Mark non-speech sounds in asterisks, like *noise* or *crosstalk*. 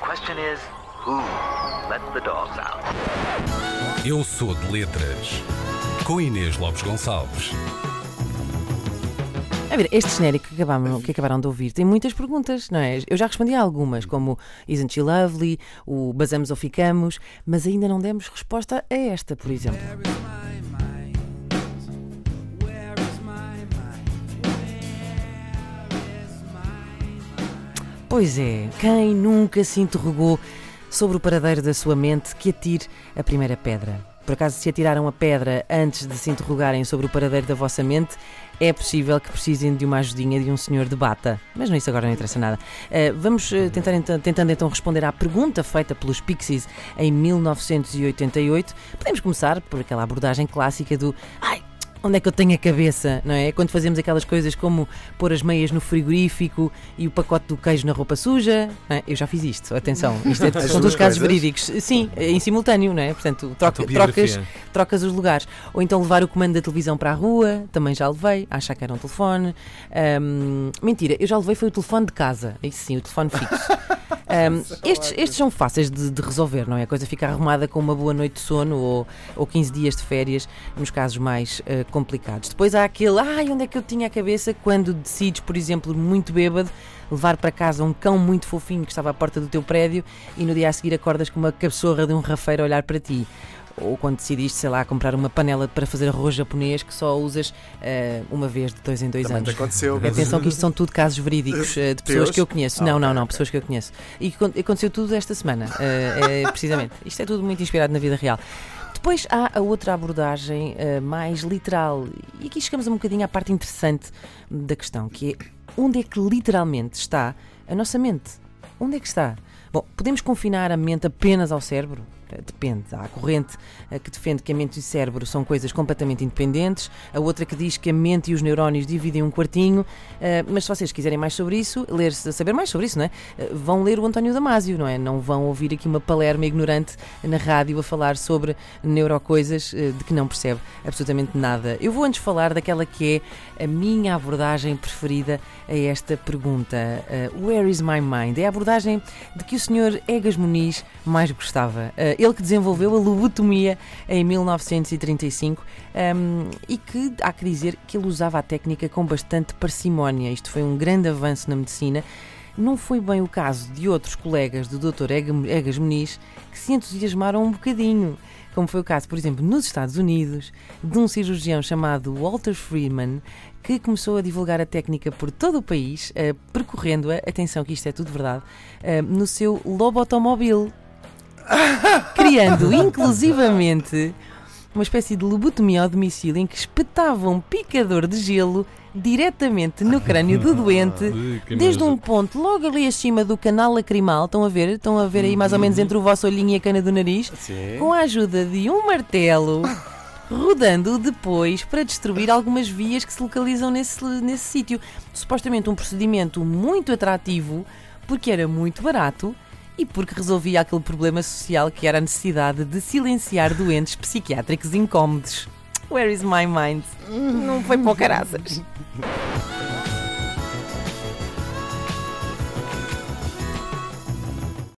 question is, who let the dogs out? Eu sou de letras. Com Inês Lopes Gonçalves. A ver, este genérico que, acabamos, que acabaram de ouvir tem muitas perguntas, não é? Eu já respondi a algumas, como Isn't She Lovely, o Basamos ou Ficamos, mas ainda não demos resposta a esta, por exemplo. Pois é, quem nunca se interrogou sobre o paradeiro da sua mente que atire a primeira pedra? Por acaso, se atiraram a pedra antes de se interrogarem sobre o paradeiro da vossa mente, é possível que precisem de uma ajudinha de um senhor de bata. Mas não, isso agora não interessa nada. Uh, vamos uh, tentar, ent tentando então responder à pergunta feita pelos Pixies em 1988. Podemos começar por aquela abordagem clássica do Ai, onde é que eu tenho a cabeça, não é? Quando fazemos aquelas coisas como pôr as meias no frigorífico e o pacote do queijo na roupa suja, é? eu já fiz isto, atenção, isto é, *laughs* são todos casos verídicos, sim, em simultâneo, não é? Portanto, troca, trocas, trocas os lugares. Ou então levar o comando da televisão para a rua, também já levei, achar que era um telefone. Um, mentira, eu já levei foi o telefone de casa, isso sim, o telefone fixo. *laughs* Um, estes, estes são fáceis de, de, resolver, não é? A coisa fica arrumada com uma boa noite de sono ou, ou 15 dias de férias, nos casos mais uh, complicados. Depois há aquele, ai, onde é que eu tinha a cabeça quando decides, por exemplo, muito bêbado, levar para casa um cão muito fofinho que estava à porta do teu prédio e no dia a seguir acordas com uma cabeçorra de um rafeiro a olhar para ti ou quando decidiste, sei lá, comprar uma panela para fazer arroz japonês que só usas uh, uma vez de dois em dois Também anos. aconteceu. Atenção que isto são tudo casos verídicos uh, de pessoas Teus? que eu conheço. Ah, não, não, não, pessoas que eu conheço. E aconteceu tudo esta semana, uh, é, precisamente. Isto é tudo muito inspirado na vida real. Depois há a outra abordagem mais literal, e aqui chegamos um bocadinho à parte interessante da questão, que é onde é que literalmente está a nossa mente? Onde é que está? Bom, podemos confinar a mente apenas ao cérebro? Depende. Há a corrente eh, que defende que a mente e o cérebro são coisas completamente independentes, a outra que diz que a mente e os neurónios dividem um quartinho. eh, Mas se vocês quiserem mais sobre isso, ler saber mais sobre isso, não é? Eh, Vão ler o António Damasio, não é? Não vão ouvir aqui uma palerma ignorante na rádio a falar sobre neurocoisas de que não percebe absolutamente nada. Eu vou antes falar daquela que é a minha abordagem preferida a esta pergunta. Where is my mind? É a abordagem de que o Sr. Egas Muniz mais gostava. Ele que desenvolveu a lobotomia em 1935 um, e que há que dizer que ele usava a técnica com bastante parcimónia. Isto foi um grande avanço na medicina. Não foi bem o caso de outros colegas do Dr. Ega- Egas Muniz que se entusiasmaram um bocadinho. Como foi o caso, por exemplo, nos Estados Unidos, de um cirurgião chamado Walter Freeman, que começou a divulgar a técnica por todo o país, eh, percorrendo-a, atenção que isto é tudo verdade, eh, no seu lobotomóvel *laughs* criando inclusivamente uma espécie de lobotomia ao domicílio em que espetava um picador de gelo diretamente no crânio do *laughs* doente, desde um ponto logo ali acima do canal lacrimal. Estão a ver? Estão a ver aí mais ou menos entre o vosso olhinho e a cana do nariz? Sim. Com a ajuda de um martelo. Rodando-o depois para destruir algumas vias que se localizam nesse, nesse sítio. Supostamente um procedimento muito atrativo, porque era muito barato e porque resolvia aquele problema social que era a necessidade de silenciar doentes psiquiátricos incómodos. Where is my mind? Não foi para o caraças.